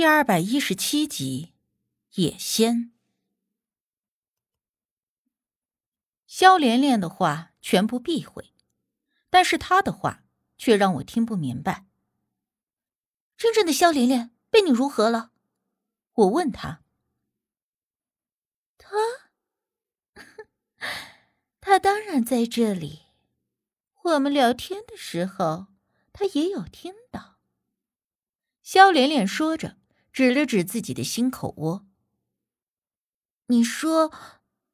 第二百一十七集，野仙。萧莲莲的话全部避讳，但是她的话却让我听不明白。真正的萧莲莲被你如何了？我问他。他，他当然在这里。我们聊天的时候，他也有听到。萧莲莲说着。指了指自己的心口窝。你说，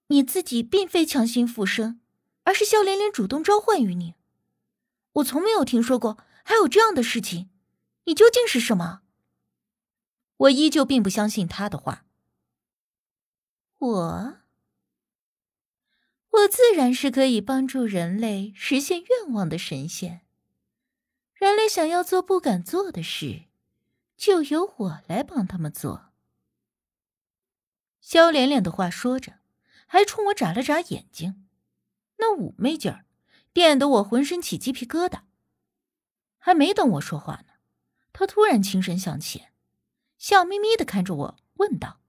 你自己并非强行附身，而是萧连连主动召唤于你。我从没有听说过还有这样的事情，你究竟是什么？我依旧并不相信他的话。我，我自然是可以帮助人类实现愿望的神仙。人类想要做不敢做的事。就由我来帮他们做。萧连连的话说着，还冲我眨了眨眼睛，那妩媚劲儿，电得我浑身起鸡皮疙瘩。还没等我说话呢，他突然轻声向前，笑眯眯的看着我，问道：“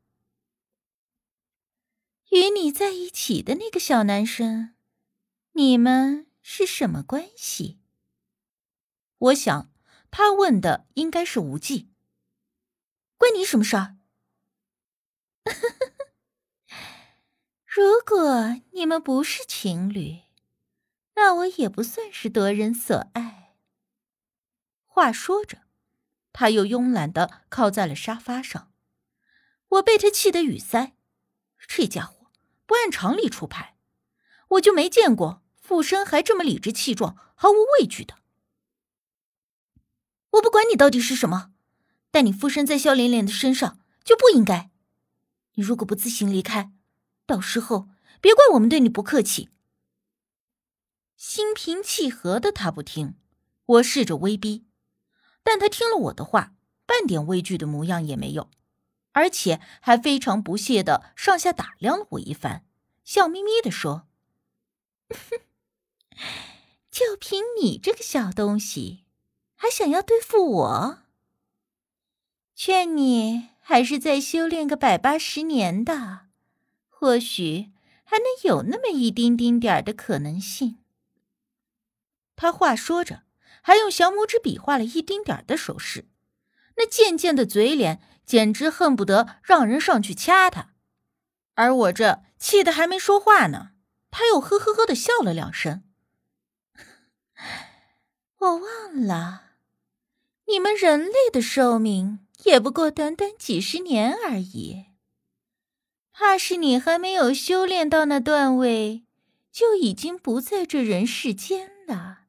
与你在一起的那个小男生，你们是什么关系？”我想，他问的应该是无忌。关你什么事儿？如果你们不是情侣，那我也不算是夺人所爱。话说着，他又慵懒的靠在了沙发上。我被他气得语塞，这家伙不按常理出牌，我就没见过附身还这么理直气壮、毫无畏惧的。我不管你到底是什么。但你附身在萧连连的身上就不应该。你如果不自行离开，到时候别怪我们对你不客气。心平气和的他不听，我试着威逼，但他听了我的话，半点畏惧的模样也没有，而且还非常不屑的上下打量了我一番，笑眯眯的说：“哼 就凭你这个小东西，还想要对付我？”劝你还是再修炼个百八十年的，或许还能有那么一丁丁点儿的可能性。他话说着，还用小拇指比划了一丁点儿的手势，那贱贱的嘴脸简直恨不得让人上去掐他。而我这气得还没说话呢，他又呵呵呵的笑了两声。我忘了，你们人类的寿命。也不过短短几十年而已，怕是你还没有修炼到那段位，就已经不在这人世间了。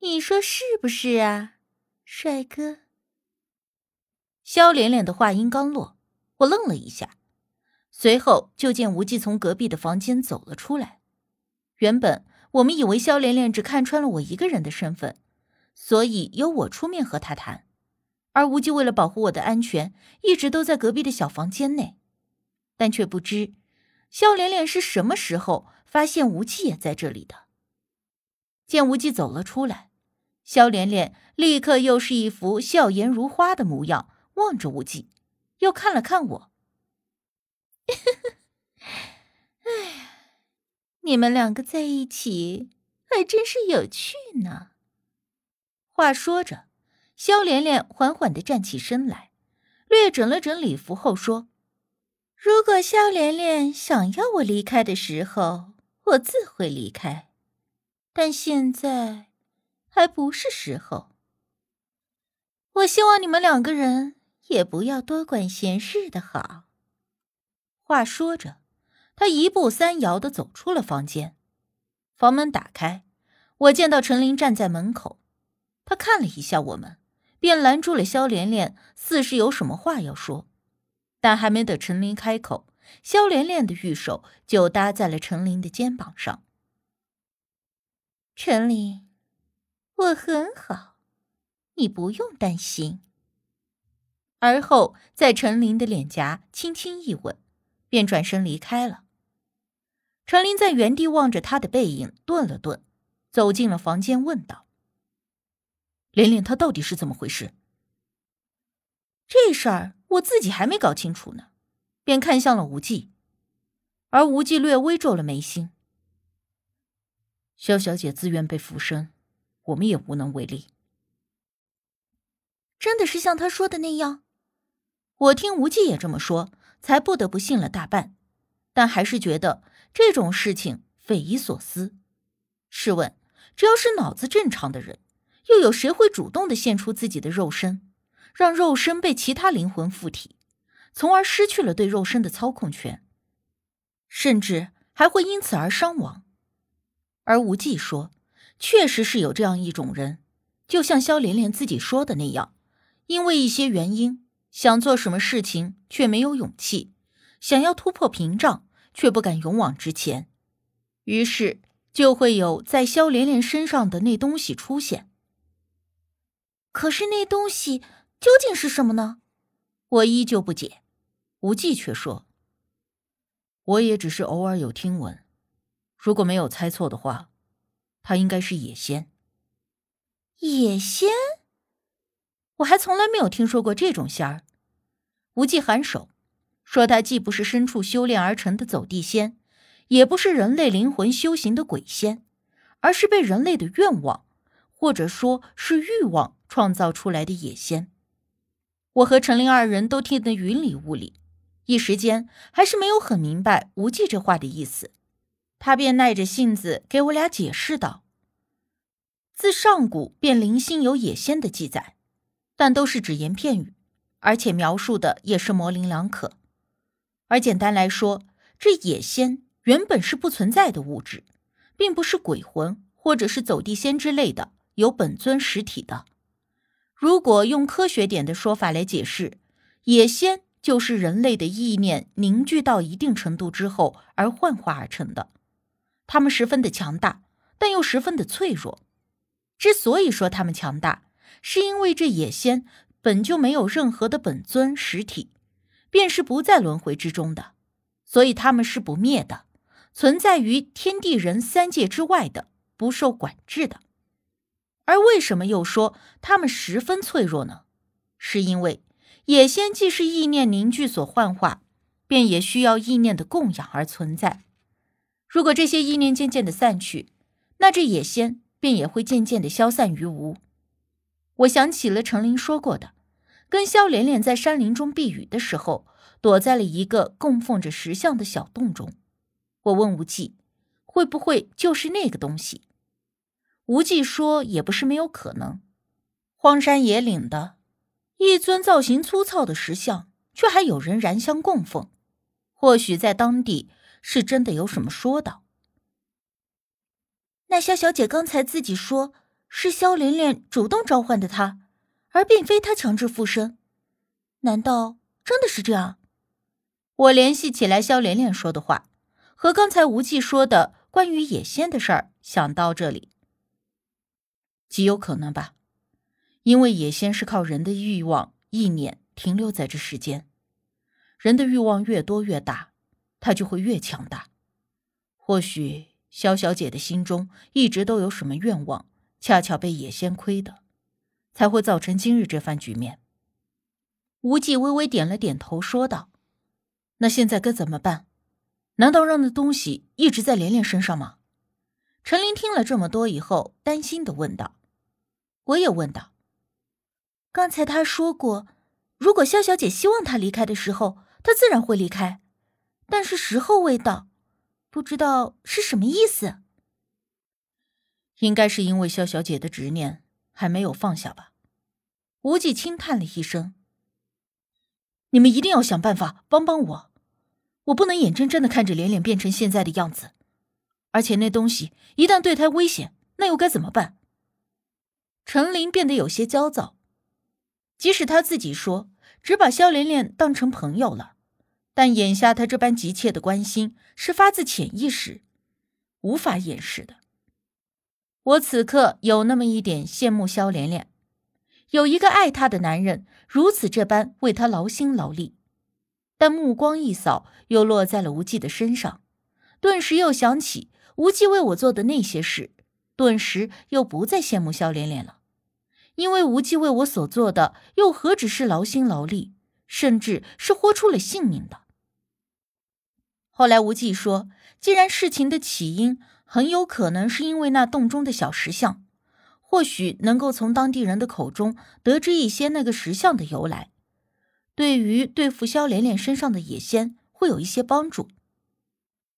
你说是不是啊，帅哥？萧连连的话音刚落，我愣了一下，随后就见无忌从隔壁的房间走了出来。原本我们以为萧连连只看穿了我一个人的身份，所以由我出面和他谈。而无忌为了保护我的安全，一直都在隔壁的小房间内，但却不知萧连连是什么时候发现无忌也在这里的。见无忌走了出来，萧连连立刻又是一副笑颜如花的模样，望着无忌，又看了看我。哎，你们两个在一起还真是有趣呢。话说着。肖莲莲缓缓的站起身来，略整了整礼服后说：“如果肖莲莲想要我离开的时候，我自会离开，但现在还不是时候。我希望你们两个人也不要多管闲事的好。”话说着，他一步三摇的走出了房间。房门打开，我见到陈琳站在门口，他看了一下我们。便拦住了萧连连，似是有什么话要说，但还没等陈琳开口，萧连连的玉手就搭在了陈琳的肩膀上。陈琳，我很好，你不用担心。而后在陈琳的脸颊轻轻一吻，便转身离开了。陈琳在原地望着他的背影，顿了顿，走进了房间，问道。连连他到底是怎么回事？这事儿我自己还没搞清楚呢，便看向了无忌，而无忌略微皱了眉心。萧小姐自愿被附身，我们也无能为力。真的是像他说的那样？我听无忌也这么说，才不得不信了大半，但还是觉得这种事情匪夷所思。试问，只要是脑子正常的人，又有谁会主动的献出自己的肉身，让肉身被其他灵魂附体，从而失去了对肉身的操控权，甚至还会因此而伤亡？而无忌说，确实是有这样一种人，就像萧连连自己说的那样，因为一些原因。想做什么事情却没有勇气，想要突破屏障却不敢勇往直前，于是就会有在萧连连身上的那东西出现。可是那东西究竟是什么呢？我依旧不解。无忌却说：“我也只是偶尔有听闻，如果没有猜错的话，他应该是野仙。”野仙。我还从来没有听说过这种仙儿。无忌颔首，说：“他既不是深处修炼而成的走地仙，也不是人类灵魂修行的鬼仙，而是被人类的愿望，或者说是欲望创造出来的野仙。”我和陈琳二人都听得云里雾里，一时间还是没有很明白无忌这话的意思。他便耐着性子给我俩解释道：“自上古便零星有野仙的记载。”但都是只言片语，而且描述的也是模棱两可。而简单来说，这野仙原本是不存在的物质，并不是鬼魂或者是走地仙之类的有本尊实体的。如果用科学点的说法来解释，野仙就是人类的意念凝聚到一定程度之后而幻化而成的。他们十分的强大，但又十分的脆弱。之所以说他们强大，是因为这野仙本就没有任何的本尊实体，便是不在轮回之中的，所以他们是不灭的，存在于天地人三界之外的，不受管制的。而为什么又说他们十分脆弱呢？是因为野仙既是意念凝聚所幻化，便也需要意念的供养而存在。如果这些意念渐渐的散去，那这野仙便也会渐渐的消散于无。我想起了程琳说过的，跟萧连连在山林中避雨的时候，躲在了一个供奉着石像的小洞中。我问无忌，会不会就是那个东西？无忌说，也不是没有可能。荒山野岭的一尊造型粗糙的石像，却还有人燃香供奉，或许在当地是真的有什么说道。那萧小姐刚才自己说。是萧连连主动召唤的她，而并非她强制附身。难道真的是这样？我联系起来萧连连说的话，和刚才无忌说的关于野仙的事儿，想到这里，极有可能吧。因为野仙是靠人的欲望、意念停留在这世间，人的欲望越多越大，他就会越强大。或许萧小姐的心中一直都有什么愿望。恰巧被野仙亏的，才会造成今日这番局面。无忌微微点了点头，说道：“那现在该怎么办？难道让那东西一直在连连身上吗？”陈琳听了这么多以后，担心的问道：“我也问道，刚才他说过，如果萧小姐希望他离开的时候，他自然会离开，但是时候未到，不知道是什么意思。”应该是因为萧小姐的执念还没有放下吧？无忌轻叹了一声：“你们一定要想办法帮帮我，我不能眼睁睁的看着连连变成现在的样子。而且那东西一旦对他危险，那又该怎么办？”陈琳变得有些焦躁，即使他自己说只把萧莲莲当成朋友了，但眼下他这般急切的关心是发自潜意识，无法掩饰的。我此刻有那么一点羡慕萧莲莲，有一个爱她的男人如此这般为她劳心劳力，但目光一扫，又落在了无忌的身上，顿时又想起无忌为我做的那些事，顿时又不再羡慕肖连连了，因为无忌为我所做的又何止是劳心劳力，甚至是豁出了性命的。后来无忌说，既然事情的起因很有可能是因为那洞中的小石像，或许能够从当地人的口中得知一些那个石像的由来，对于对付肖连连身上的野仙会有一些帮助。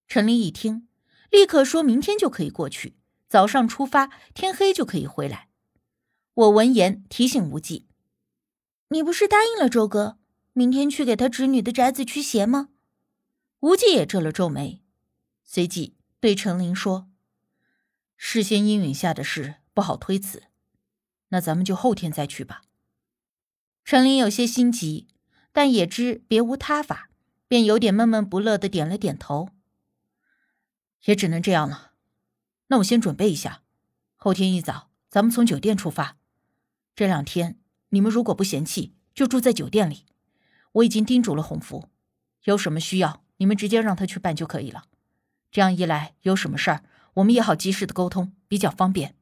陈琳一听，立刻说明天就可以过去，早上出发，天黑就可以回来。我闻言提醒无忌：“你不是答应了周哥，明天去给他侄女的宅子驱邪吗？”无忌也皱了皱眉，随即对陈琳说：“事先阴允下的事不好推辞，那咱们就后天再去吧。”陈琳有些心急，但也知别无他法，便有点闷闷不乐的点了点头。也只能这样了。那我先准备一下，后天一早咱们从酒店出发。这两天你们如果不嫌弃，就住在酒店里。我已经叮嘱了洪福，有什么需要。你们直接让他去办就可以了，这样一来，有什么事儿我们也好及时的沟通，比较方便。